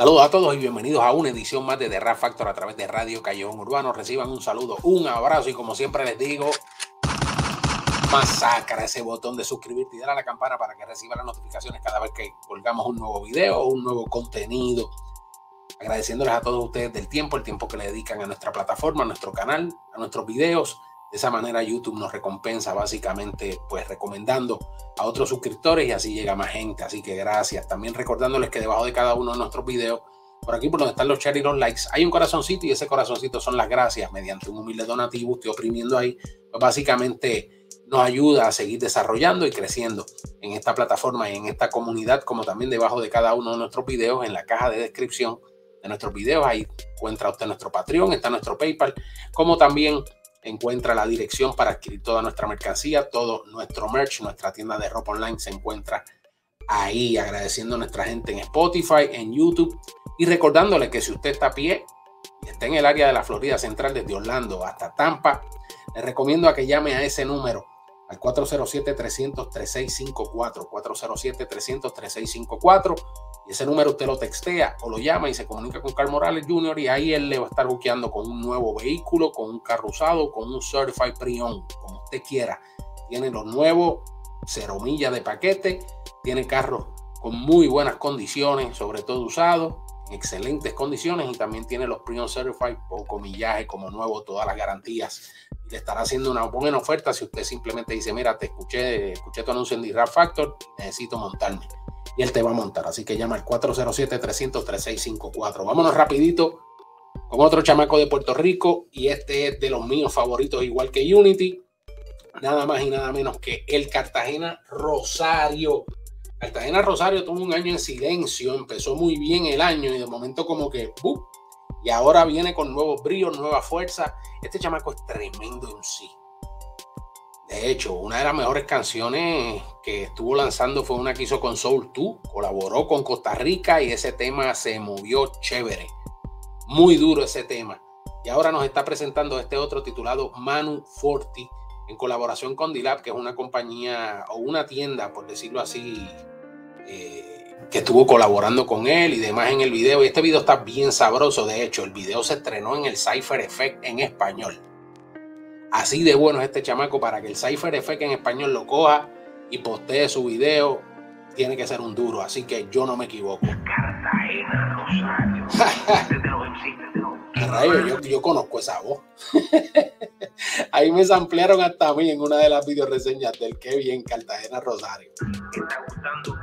Saludos a todos y bienvenidos a una edición más de The Rap Factor a través de Radio Callejón Urbano. Reciban un saludo, un abrazo y como siempre les digo, masacra ese botón de suscribirte y dar a la campana para que reciba las notificaciones cada vez que colgamos un nuevo video un nuevo contenido. Agradeciéndoles a todos ustedes del tiempo, el tiempo que le dedican a nuestra plataforma, a nuestro canal, a nuestros videos. De esa manera YouTube nos recompensa básicamente pues recomendando a otros suscriptores y así llega más gente. Así que gracias. También recordándoles que debajo de cada uno de nuestros videos, por aquí por donde están los shares y los likes, hay un corazoncito y ese corazoncito son las gracias mediante un humilde donativo. Estoy oprimiendo ahí. Pues básicamente nos ayuda a seguir desarrollando y creciendo en esta plataforma y en esta comunidad, como también debajo de cada uno de nuestros videos en la caja de descripción de nuestros videos. Ahí encuentra usted nuestro Patreon, está nuestro PayPal, como también encuentra la dirección para adquirir toda nuestra mercancía, todo nuestro merch, nuestra tienda de ropa online se encuentra ahí, agradeciendo a nuestra gente en Spotify, en YouTube y recordándole que si usted está a pie y está en el área de la Florida Central, desde Orlando hasta Tampa, le recomiendo que llame a ese número al 407-300-3654, 407-300-3654 y ese número usted lo textea o lo llama y se comunica con Carl Morales Jr. y ahí él le va a estar buqueando con un nuevo vehículo, con un carro usado, con un Certified Pre-Owned, como usted quiera. Tiene los nuevos, cero millas de paquete, tiene carros con muy buenas condiciones, sobre todo usados, en excelentes condiciones y también tiene los Pre-Owned Certified, poco millaje, como nuevo, todas las garantías. Le estará haciendo una buena oferta si usted simplemente dice, mira, te escuché, escuché tu anuncio en The Factor, necesito montarme y él te va a montar. Así que llama al 407-300-3654. Vámonos rapidito con otro chamaco de Puerto Rico y este es de los míos favoritos igual que Unity. Nada más y nada menos que el Cartagena Rosario. Cartagena Rosario tuvo un año en silencio, empezó muy bien el año y de momento como que y ahora viene con nuevos bríos, nueva fuerza. Este chamaco es tremendo en sí. De hecho, una de las mejores canciones que estuvo lanzando fue una que hizo con Soul 2. Colaboró con Costa Rica y ese tema se movió chévere. Muy duro ese tema. Y ahora nos está presentando este otro titulado Manu Forti en colaboración con Dilab, que es una compañía o una tienda, por decirlo así, eh, que estuvo colaborando con él y demás en el video. Y este video está bien sabroso. De hecho, el video se estrenó en el Cypher Effect en español. Así de bueno es este chamaco para que el Cypher Effect en español lo coja y postee su video. Tiene que ser un duro, así que yo no me equivoco. Cartagena, Rosario. yo, yo, conozco esa voz. Ahí me ampliaron hasta a mí en una de las video reseñas del que bien Cartagena Rosario. Está gustando,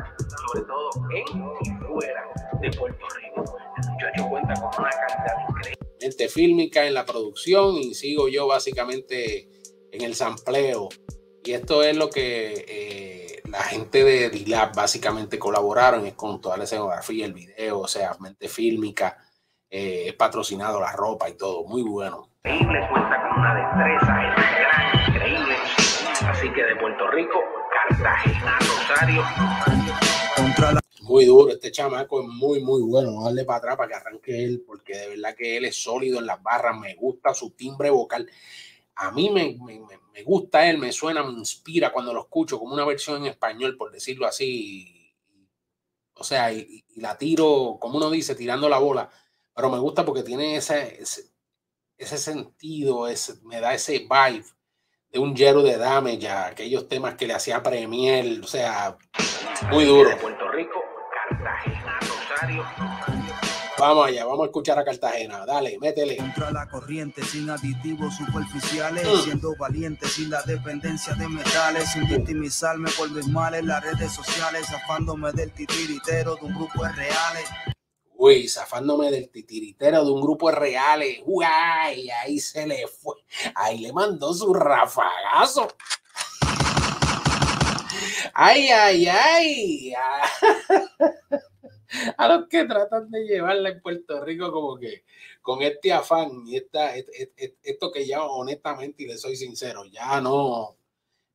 sobre todo en y fuera de Puerto Rico. El muchacho cuenta con una calidad increíble mente fílmica en la producción y sigo yo básicamente en el sampleo. Y esto es lo que eh, la gente de D-Lab básicamente colaboraron, es con toda la escenografía, el video, o sea, mente fílmica, eh, patrocinado la ropa y todo, muy bueno. Increíble, cuenta con una destreza, es gran, increíble. Así que de Puerto Rico, Cartagena, Rosario. Contra la muy duro. Este chamaco es muy, muy bueno. Vamos a darle para atrás para que arranque él, porque de verdad que él es sólido en las barras. Me gusta su timbre vocal. A mí me, me, gusta él, me suena, me inspira cuando lo escucho, como una versión en español, por decirlo así. O sea, y, la tiro, como uno dice, tirando la bola. Pero me gusta porque tiene ese, ese, sentido, ese, me da ese vibe de un Jero de Dame ya, aquellos temas que le hacía Premier, o sea, muy duro. Rosario. Vamos allá, vamos a escuchar a Cartagena. Dale, métele. Contra la corriente, sin aditivos superficiales, mm. siendo valiente, sin la dependencia de metales, sin victimizarme por mis males, las redes sociales, zafándome del titiritero de un grupo de reales. Uy, zafándome del titiritero de un grupo de reales. Uy, ahí se le fue. Ahí le mandó su rafagazo. Ay, ay, ay. A los que tratan de llevarla en Puerto Rico como que con este afán y esta, esto que ya honestamente, y le soy sincero, ya no,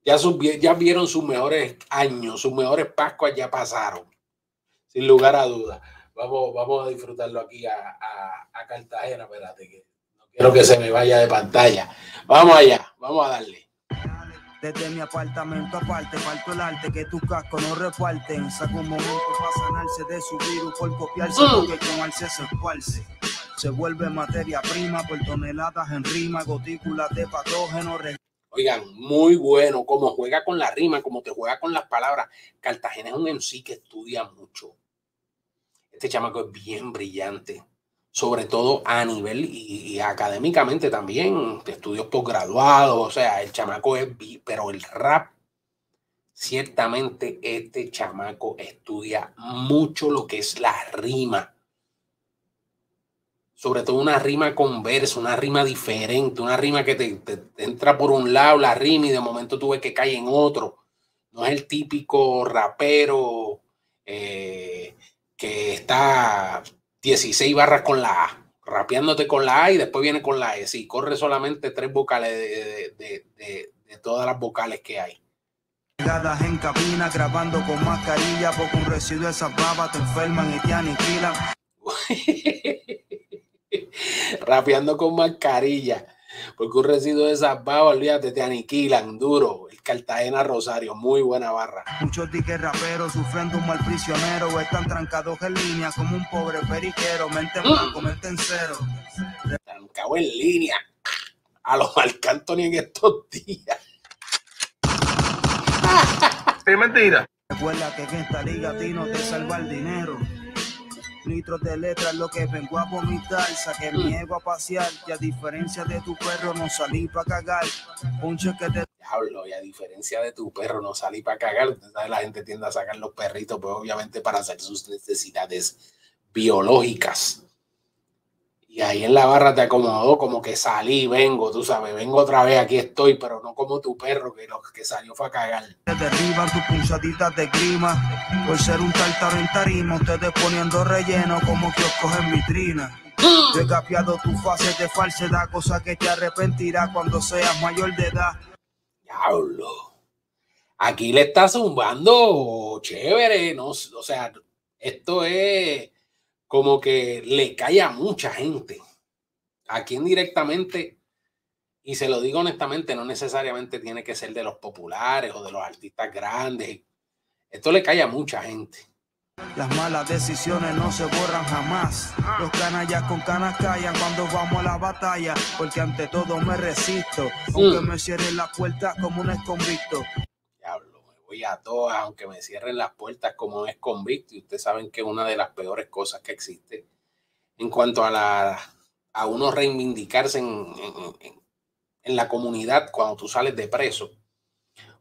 ya, ya vieron sus mejores años, sus mejores Pascuas ya pasaron, sin lugar a dudas. Vamos, vamos a disfrutarlo aquí a, a Cartagena, espérate que no quiero que se me vaya de pantalla. Vamos allá, vamos a darle. Desde mi apartamento aparte, falto el arte que tu casco no reparten. Saco un momento para sanarse de su virus por copiarse, mm. porque con se esparce. Se vuelve materia prima por toneladas en rima, gotículas de patógenos. Oigan, muy bueno, como juega con la rima, como te juega con las palabras. Cartagena es un en sí que estudia mucho. Este chamaco es bien brillante sobre todo a nivel y, académicamente también, de estudios posgraduados, o sea, el chamaco es, pero el rap, ciertamente este chamaco estudia mucho lo que es la rima, sobre todo una rima conversa, una rima diferente, una rima que te, entra por un lado la rima y de momento tú ves que cae en otro, no es el típico rapero eh, que está 16 barras con la A, rapeándote con la A y después viene con la E. Sí, corre solamente tres vocales de, todas las vocales que hay. en cabina grabando con mascarilla porque un residuo de esas babas te enferman y te aniquilan. Rapeando con mascarilla porque un residuo de esas babas, olvídate, te aniquilan duro. Cartagena Rosario, muy buena barra. Muchos diques raperos sufriendo un mal prisionero, están trancados en línea como un pobre periquero. Mente en mm. blanco, mente en cero. Trancado en línea. A los Marcantoni en estos días. Es mentira. Recuerda que en esta liga a ti no te salva el dinero litros de letras lo que vengo a vomitar, saqué mi ego a pasear y a diferencia de tu perro no salí para cagar. Un cheque de Diablo, y a diferencia de tu perro no salí para cagar, la gente tiende a sacar los perritos, pues obviamente para hacer sus necesidades biológicas. Y ahí en la barra te acomodó como que salí, vengo, tú sabes, vengo otra vez, aquí estoy, pero no como tu perro que lo que salió fue a cagar. Te derriban tus pulsaditas de clima, por ser un tartaro en tarima, ustedes poniendo relleno como que os cogen vitrina. Yo he capiado tu fase de falsedad, cosa que te arrepentirá cuando seas mayor de edad. Diablo. Aquí le está zumbando chévere, ¿no? O sea, esto es como que le cae a mucha gente. Aquí indirectamente, y se lo digo honestamente, no necesariamente tiene que ser de los populares o de los artistas grandes. Esto le cae a mucha gente. Las malas decisiones no se borran jamás. Los canallas con canas callan cuando vamos a la batalla, porque ante todo me resisto, aunque mm. me cierren las puertas como un convicto a todas, aunque me cierren las puertas como es convicto. Y ustedes saben que una de las peores cosas que existe en cuanto a la a uno reivindicarse en, en, la comunidad cuando tú sales de preso.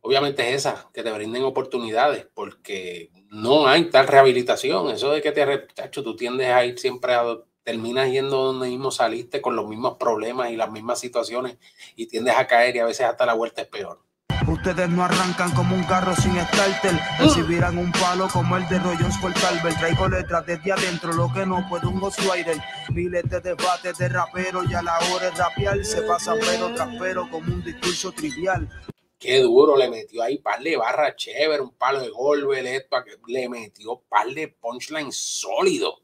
Obviamente es esa, que te brinden oportunidades, porque no hay tal rehabilitación. Eso de que te, chacho, tú tiendes a ir siempre a, terminas yendo donde mismo saliste con los mismos problemas y las mismas situaciones y tiendes a caer y a veces hasta la vuelta es peor. Ustedes no arrancan como un carro sin starter. Recibirán un palo como el de Rollons por Calver. Traigo letras desde adentro, lo que no puede un Ghostwriter. Miles de debates de raperos y a la hora de rapear se pasa pero tras pero como un discurso trivial. Qué duro, le metió ahí par de barra chévere, un palo de golpe, le metió par de punchline sólido.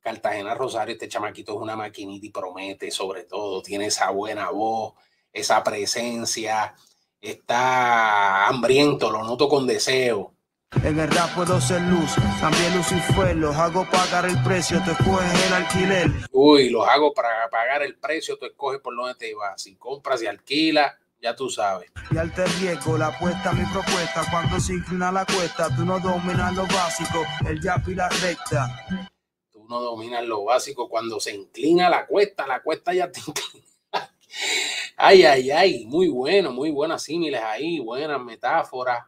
Cartagena Rosario, este chamaquito es una maquinita y promete, sobre todo, tiene esa buena voz, esa presencia, está hambriento, lo noto con deseo. En el rap puedo ser luz, también luz y fuego, los hago pagar el precio, tú escoges el alquiler. Uy, los hago para pagar el precio, tú escoges por dónde te vas. Si compras y alquilas, ya tú sabes. Y al te riesgo, la apuesta, mi propuesta, cuando se inclina la cuesta, tú no dominas lo básico, el ya y la recta. Tú no dominas lo básico, cuando se inclina la cuesta, la cuesta ya te inclina. Ay, ay, ay, muy bueno, muy buenas símiles ahí, buenas metáforas,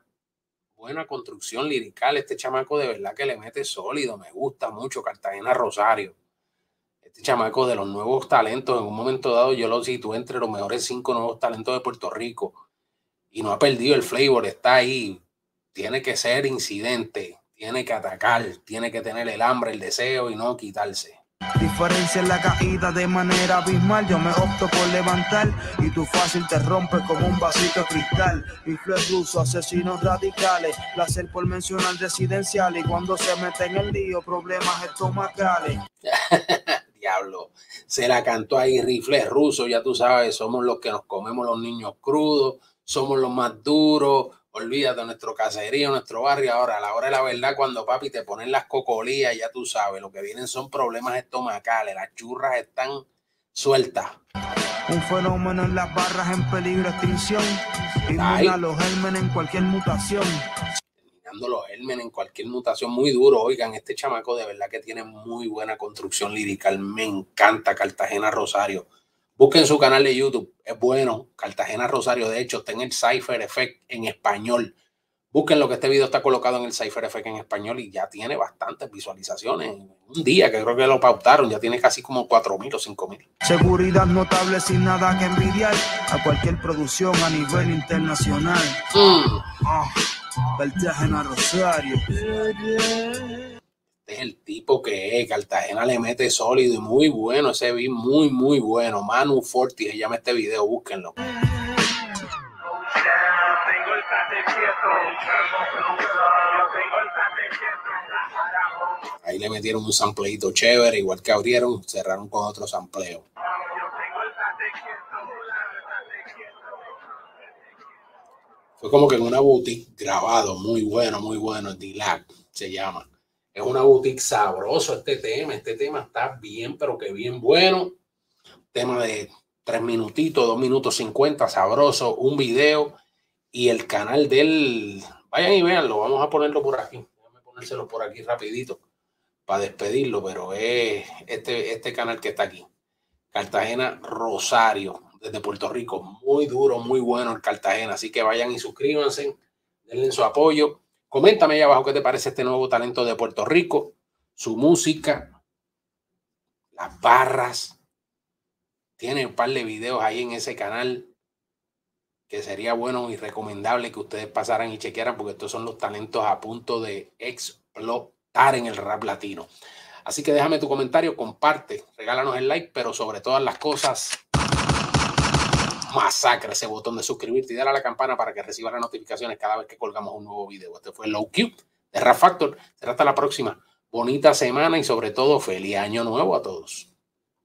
buena construcción lirical. Este chamaco de verdad que le mete sólido, me gusta mucho Cartagena Rosario. Este chamaco de los nuevos talentos, en un momento dado yo lo sitúo entre los mejores cinco nuevos talentos de Puerto Rico y no ha perdido el flavor, está ahí. Tiene que ser incidente, tiene que atacar, tiene que tener el hambre, el deseo y no quitarse. Diferencia en la caída de manera abismal, yo me opto por levantar y tú fácil te rompes como un vasito de cristal. Influes ruso, asesinos radicales, placer por mencionar residencial y cuando se meten en el lío, problemas estomacales. Diablo, se la cantó ahí rifles rusos, ya tú sabes, somos los que nos comemos los niños crudos, somos los más duros, olvídate de nuestro caserío, nuestro barrio. Ahora, a la hora de la verdad, cuando papi te ponen las cocolías, ya tú sabes, lo que vienen son problemas estomacales, las churras están sueltas. Un fenómeno en las barras en peligro de extinción. Inmuna los gérmenes en cualquier mutación. Los gérmenes en cualquier mutación. Muy duro. Oigan, este chamaco de verdad que tiene muy buena construcción lirical. Me encanta Cartagena Rosario. Busquen su canal de YouTube. Es bueno. Cartagena Rosario. De hecho, está en el Cypher Effect en español. Busquen lo que este video está colocado en el Cypher Effect en español y ya tiene bastantes visualizaciones. Un día que creo que lo pautaron, ya tiene casi como 4.000 o 5.000. Seguridad notable sin nada que envidiar a cualquier producción a nivel internacional. Mm. Ah, Cartagena Rosario. Este es el tipo que es. Cartagena le mete sólido y muy bueno. Ese vi muy, muy bueno. Manu Forti se llama este video. Búsquenlo. Ahí le metieron un sampleito chévere, igual que abrieron, cerraron con otro sampleo. Fue como que en una boutique grabado, muy bueno, muy bueno, Dilac se llama. Es una boutique sabroso este tema, este tema está bien, pero que bien bueno. Tema de tres minutitos, dos minutos cincuenta, sabroso, un video y el canal del, vayan y veanlo, vamos a ponerlo por aquí, déjame ponérselo por aquí rapidito para despedirlo, pero es este, este canal que está aquí, Cartagena Rosario, desde Puerto Rico, muy duro, muy bueno el Cartagena, así que vayan y suscríbanse, denle su apoyo, coméntame ahí abajo qué te parece este nuevo talento de Puerto Rico, su música, las barras, tiene un par de videos ahí en ese canal, que sería bueno y recomendable que ustedes pasaran y chequearan porque estos son los talentos a punto de explotar en el rap latino. Así que déjame tu comentario, comparte, regálanos el like, pero sobre todas las cosas, masacra ese botón de suscribirte y dale a la campana para que reciba las notificaciones cada vez que colgamos un nuevo video. Este fue Low Q de Rap Factor. Será hasta la próxima. Bonita semana y sobre todo feliz año nuevo a todos.